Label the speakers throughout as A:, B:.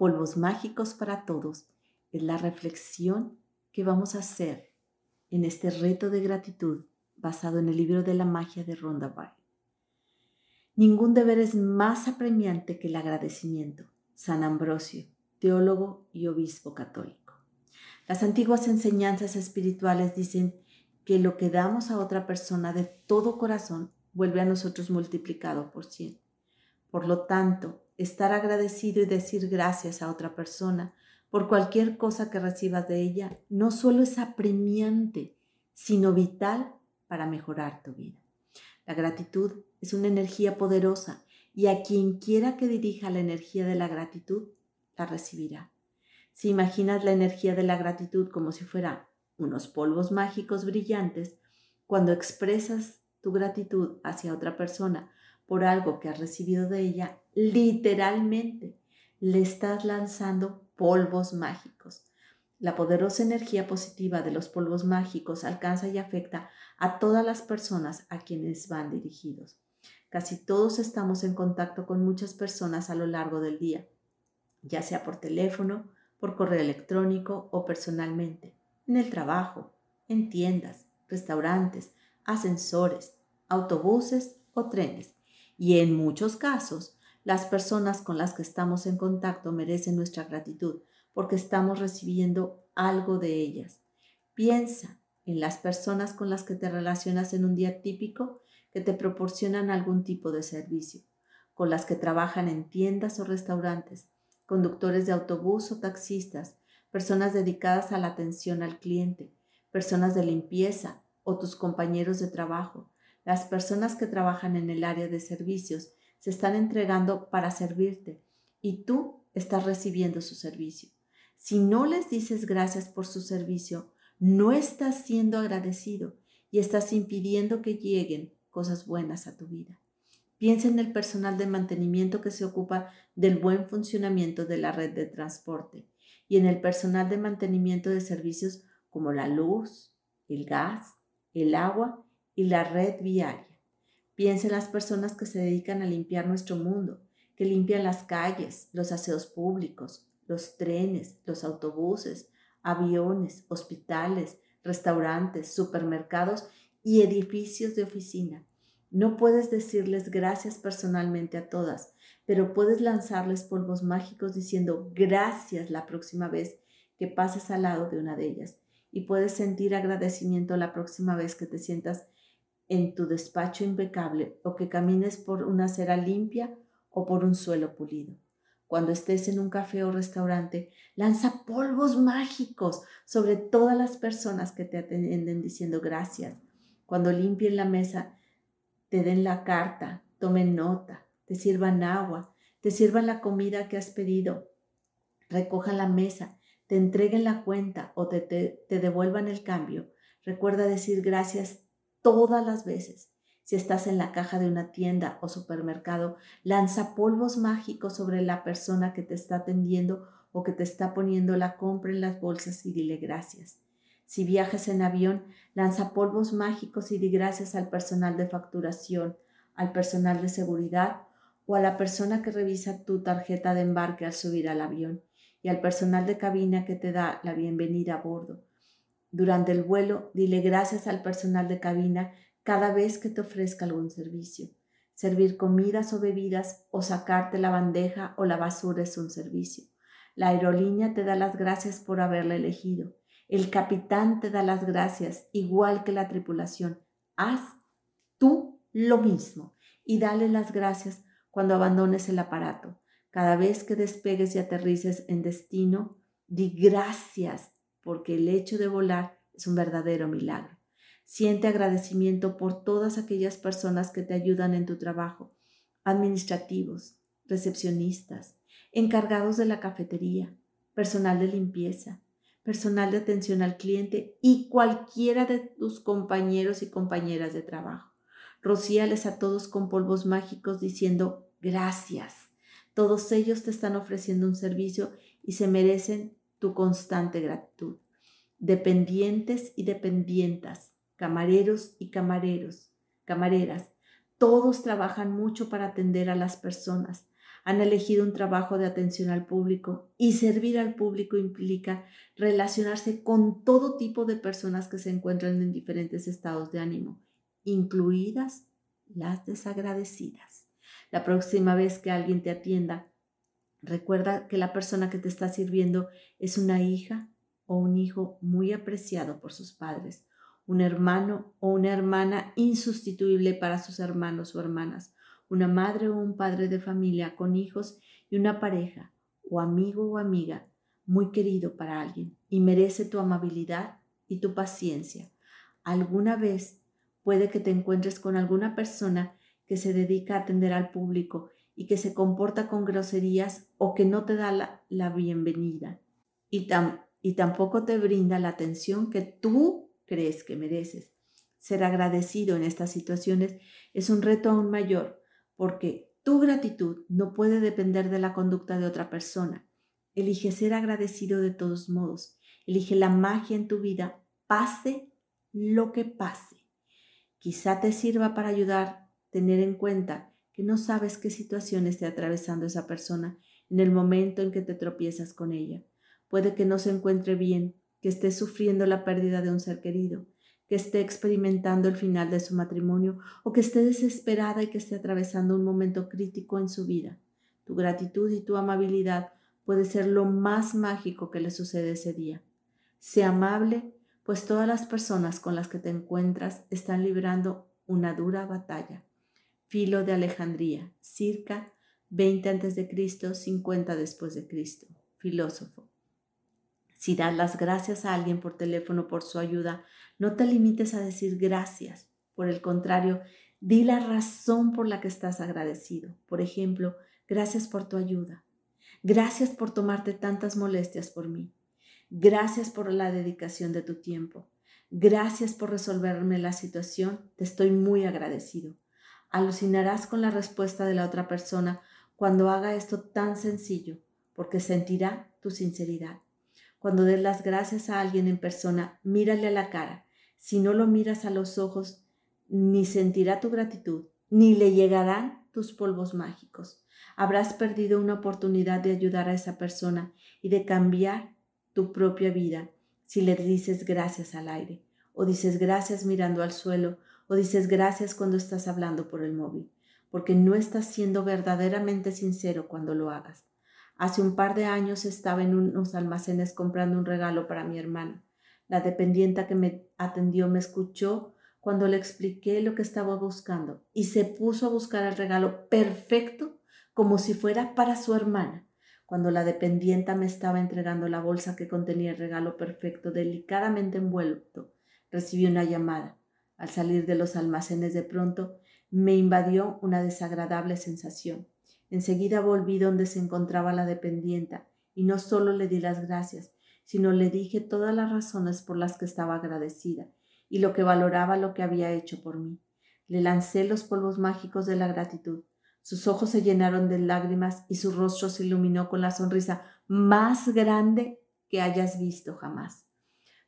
A: Polvos Mágicos para Todos es la reflexión que vamos a hacer en este reto de gratitud basado en el libro de la magia de Ronda Byrne. Ningún deber es más apremiante que el agradecimiento. San Ambrosio, teólogo y obispo católico. Las antiguas enseñanzas espirituales dicen que lo que damos a otra persona de todo corazón vuelve a nosotros multiplicado por cien. Por lo tanto, estar agradecido y decir gracias a otra persona por cualquier cosa que recibas de ella no solo es apremiante, sino vital para mejorar tu vida. La gratitud es una energía poderosa y a quien quiera que dirija la energía de la gratitud, la recibirá. Si imaginas la energía de la gratitud como si fuera unos polvos mágicos brillantes, cuando expresas tu gratitud hacia otra persona por algo que has recibido de ella, literalmente le estás lanzando polvos mágicos. La poderosa energía positiva de los polvos mágicos alcanza y afecta a todas las personas a quienes van dirigidos. Casi todos estamos en contacto con muchas personas a lo largo del día, ya sea por teléfono, por correo electrónico o personalmente, en el trabajo, en tiendas, restaurantes, ascensores, autobuses o trenes. Y en muchos casos, las personas con las que estamos en contacto merecen nuestra gratitud porque estamos recibiendo algo de ellas. Piensa en las personas con las que te relacionas en un día típico que te proporcionan algún tipo de servicio, con las que trabajan en tiendas o restaurantes, conductores de autobús o taxistas, personas dedicadas a la atención al cliente, personas de limpieza o tus compañeros de trabajo, las personas que trabajan en el área de servicios se están entregando para servirte y tú estás recibiendo su servicio. Si no les dices gracias por su servicio, no estás siendo agradecido y estás impidiendo que lleguen cosas buenas a tu vida. Piensa en el personal de mantenimiento que se ocupa del buen funcionamiento de la red de transporte y en el personal de mantenimiento de servicios como la luz, el gas, el agua y la red viaria. Piensa en las personas que se dedican a limpiar nuestro mundo, que limpian las calles, los aseos públicos, los trenes, los autobuses, aviones, hospitales, restaurantes, supermercados y edificios de oficina. No puedes decirles gracias personalmente a todas, pero puedes lanzarles polvos mágicos diciendo gracias la próxima vez que pases al lado de una de ellas. Y puedes sentir agradecimiento la próxima vez que te sientas en tu despacho impecable o que camines por una acera limpia o por un suelo pulido. Cuando estés en un café o restaurante, lanza polvos mágicos sobre todas las personas que te atienden diciendo gracias. Cuando limpien la mesa, te den la carta, tomen nota, te sirvan agua, te sirvan la comida que has pedido, recojan la mesa, te entreguen la cuenta o te, te, te devuelvan el cambio. Recuerda decir gracias todas las veces. Si estás en la caja de una tienda o supermercado, lanza polvos mágicos sobre la persona que te está atendiendo o que te está poniendo la compra en las bolsas y dile gracias. Si viajas en avión, lanza polvos mágicos y di gracias al personal de facturación, al personal de seguridad o a la persona que revisa tu tarjeta de embarque al subir al avión y al personal de cabina que te da la bienvenida a bordo. Durante el vuelo, dile gracias al personal de cabina cada vez que te ofrezca algún servicio. Servir comidas o bebidas o sacarte la bandeja o la basura es un servicio. La aerolínea te da las gracias por haberla elegido. El capitán te da las gracias, igual que la tripulación. Haz tú lo mismo y dale las gracias cuando abandones el aparato. Cada vez que despegues y aterrices en destino, di gracias porque el hecho de volar es un verdadero milagro. Siente agradecimiento por todas aquellas personas que te ayudan en tu trabajo, administrativos, recepcionistas, encargados de la cafetería, personal de limpieza, personal de atención al cliente y cualquiera de tus compañeros y compañeras de trabajo. Rocíales a todos con polvos mágicos diciendo gracias. Todos ellos te están ofreciendo un servicio y se merecen tu constante gratitud. Dependientes y dependientas, camareros y camareros, camareras, todos trabajan mucho para atender a las personas. Han elegido un trabajo de atención al público y servir al público implica relacionarse con todo tipo de personas que se encuentran en diferentes estados de ánimo, incluidas las desagradecidas. La próxima vez que alguien te atienda, recuerda que la persona que te está sirviendo es una hija o un hijo muy apreciado por sus padres, un hermano o una hermana insustituible para sus hermanos o hermanas, una madre o un padre de familia con hijos y una pareja o amigo o amiga muy querido para alguien y merece tu amabilidad y tu paciencia. Alguna vez puede que te encuentres con alguna persona que se dedica a atender al público y que se comporta con groserías o que no te da la, bienvenida y, y tampoco te brinda la atención que tú crees que mereces. Ser agradecido en estas situaciones es un reto aún mayor porque tu gratitud no puede depender de la conducta de otra persona. Elige ser agradecido de todos modos. Elige la magia en tu vida, pase lo que pase. Quizá te sirva para ayudar tener en cuenta no sabes qué situación esté atravesando esa persona en el momento en que te tropiezas con ella. Puede que no se encuentre bien que esté sufriendo la pérdida de un ser querido, que esté experimentando el final de su matrimonio o que esté desesperada y que esté atravesando un momento crítico en su vida. Tu gratitud y tu amabilidad puede ser lo más mágico que le sucede ese día. Sé amable, pues todas las personas con las que te encuentras están librando una dura batalla. Filo de Alejandría, circa 20 a.C., 50 después de Cristo. Filósofo. Si das las gracias a alguien por teléfono por su ayuda, no te limites a decir gracias. Por el contrario, di la razón por la que estás agradecido. Por ejemplo, gracias por tu ayuda. Gracias por tomarte tantas molestias por mí. Gracias por la dedicación de tu tiempo. Gracias por resolverme la situación. Te estoy muy agradecido. Alucinarás con la respuesta de la otra persona cuando haga esto tan sencillo, porque sentirá tu sinceridad. Cuando des las gracias a alguien en persona, mírale a la cara. Si no lo miras a los ojos, ni sentirá tu gratitud, ni le llegarán tus polvos mágicos. Habrás perdido una oportunidad de ayudar a esa persona y de cambiar tu propia vida si le dices gracias al aire, o dices gracias mirando al suelo, o dices gracias cuando estás hablando por el móvil, porque no estás siendo verdaderamente sincero cuando lo hagas. Hace un par de años estaba en unos almacenes comprando un regalo para mi hermana. La dependienta que me atendió me escuchó cuando le expliqué lo que estaba buscando y se puso a buscar el regalo perfecto como si fuera para su hermana. Cuando la dependienta me estaba entregando la bolsa que contenía el regalo perfecto delicadamente envuelto, recibí una llamada. Al salir de los almacenes de pronto, me invadió una desagradable sensación. Enseguida volví donde se encontraba la dependienta y no solo le di las gracias, sino le dije todas las razones por las que estaba agradecida y lo que valoraba lo que había hecho por mí. Le lancé los polvos mágicos de la gratitud. Sus ojos se llenaron de lágrimas y su rostro se iluminó con la sonrisa más grande que hayas visto jamás.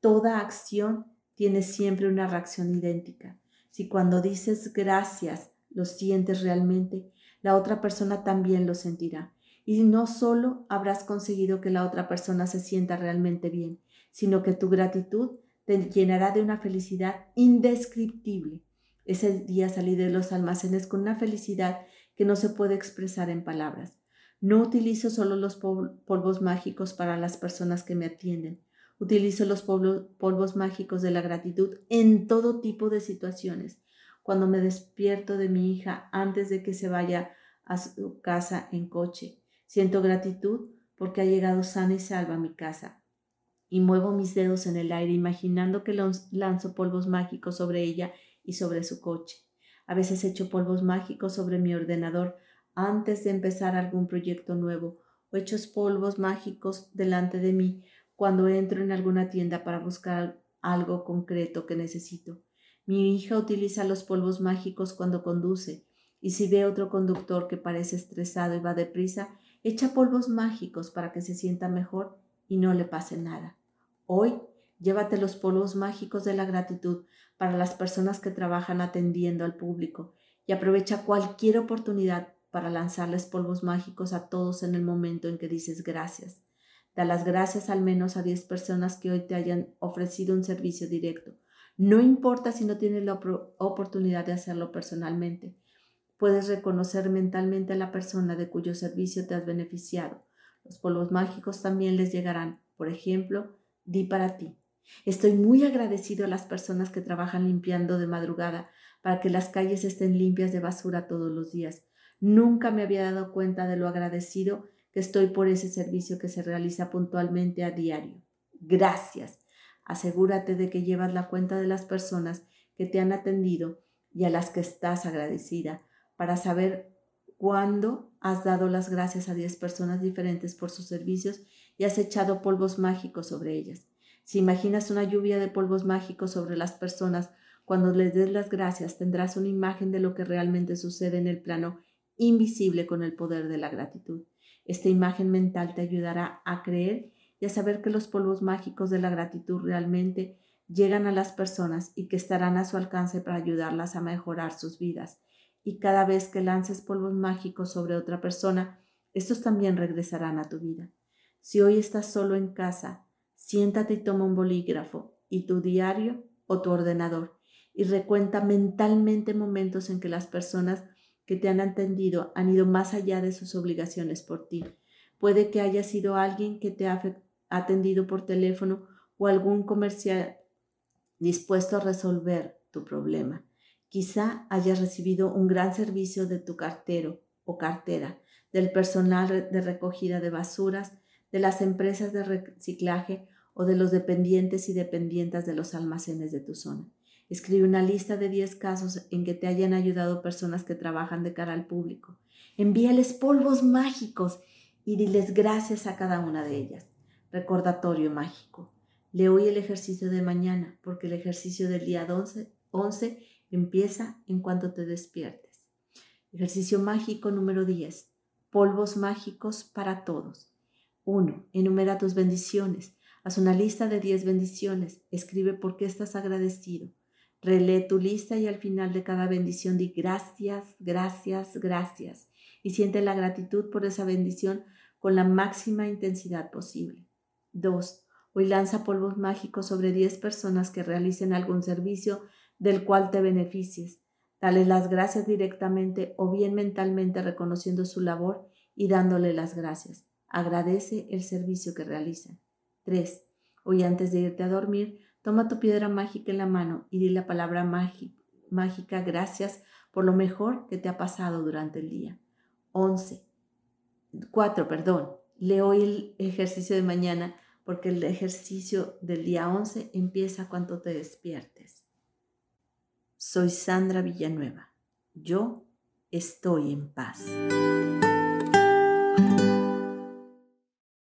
A: Toda acción tiene siempre una reacción idéntica. Si cuando dices gracias lo sientes realmente, la otra persona también lo sentirá. Y no solo habrás conseguido que la otra persona se sienta realmente bien, sino que tu gratitud te llenará de una felicidad indescriptible. Ese día salí de los almacenes con una felicidad que no se puede expresar en palabras. No utilizo solo los polvos mágicos para las personas que me atienden. Utilizo los polvos mágicos de la gratitud en todo tipo de situaciones, cuando me despierto de mi hija antes de que se vaya a su casa en coche. Siento gratitud porque ha llegado sana y salva a mi casa. Y muevo mis dedos en el aire imaginando que lanzo polvos mágicos sobre ella y sobre su coche. A veces echo polvos mágicos sobre mi ordenador antes de empezar algún proyecto nuevo o echo polvos mágicos delante de mí cuando entro en alguna tienda para buscar algo concreto que necesito. Mi hija utiliza los polvos mágicos cuando conduce, y si ve otro conductor que parece estresado y va deprisa, echa polvos mágicos para que se sienta mejor y no le pase nada. Hoy, llévate los polvos mágicos de la gratitud para las personas que trabajan atendiendo al público y aprovecha cualquier oportunidad para lanzarles polvos mágicos a todos en el momento en que dices gracias. Da las gracias al menos a 10 personas que hoy te hayan ofrecido un servicio directo. No importa si no tienes la oportunidad de hacerlo personalmente. Puedes reconocer mentalmente a la persona de cuyo servicio te has beneficiado. Los polvos mágicos también les llegarán. Por ejemplo, di para ti. Estoy muy agradecido a las personas que trabajan limpiando de madrugada para que las calles estén limpias de basura todos los días. Nunca me había dado cuenta de lo agradecido que estoy por ese servicio que se realiza puntualmente a diario. Gracias. Asegúrate de que llevas la cuenta de las personas que te han atendido y a las que estás agradecida para saber cuándo has dado las gracias a 10 personas diferentes por sus servicios y has echado polvos mágicos sobre ellas. Si imaginas una lluvia de polvos mágicos sobre las personas, cuando les des las gracias tendrás una imagen de lo que realmente sucede en el plano invisible con el poder de la gratitud. Esta imagen mental te ayudará a creer y a saber que los polvos mágicos de la gratitud realmente llegan a las personas y que estarán a su alcance para ayudarlas a mejorar sus vidas. Y cada vez que lances polvos mágicos sobre otra persona, estos también regresarán a tu vida. Si hoy estás solo en casa, siéntate y toma un bolígrafo y tu diario o tu ordenador y recuenta mentalmente momentos en que las personas que te han atendido han ido más allá de sus obligaciones por ti. Puede que haya sido alguien que te ha atendido por teléfono o algún comercial dispuesto a resolver tu problema. Quizá hayas recibido un gran servicio de tu cartero o cartera, del personal de recogida de basuras, de las empresas de reciclaje o de los dependientes y dependientes de los almacenes de tu zona. Escribe una lista de 10 casos en que te hayan ayudado personas que trabajan de cara al público. Envíales polvos mágicos y diles gracias a cada una de ellas. Recordatorio mágico. Le el ejercicio de mañana porque el ejercicio del día 11, 11 empieza en cuanto te despiertes. Ejercicio mágico número 10. Polvos mágicos para todos. 1. Enumera tus bendiciones. Haz una lista de 10 bendiciones. Escribe por qué estás agradecido. Relee tu lista y al final de cada bendición di gracias, gracias, gracias y siente la gratitud por esa bendición con la máxima intensidad posible. 2. Hoy lanza polvos mágicos sobre 10 personas que realicen algún servicio del cual te beneficies. Dale las gracias directamente o bien mentalmente reconociendo su labor y dándole las gracias. Agradece el servicio que realizan. 3. Hoy antes de irte a dormir, Toma tu piedra mágica en la mano y di la palabra mágica gracias por lo mejor que te ha pasado durante el día. 11. 4, perdón. Le hoy el ejercicio de mañana porque el ejercicio del día 11 empieza cuando te despiertes. Soy Sandra Villanueva. Yo estoy en paz.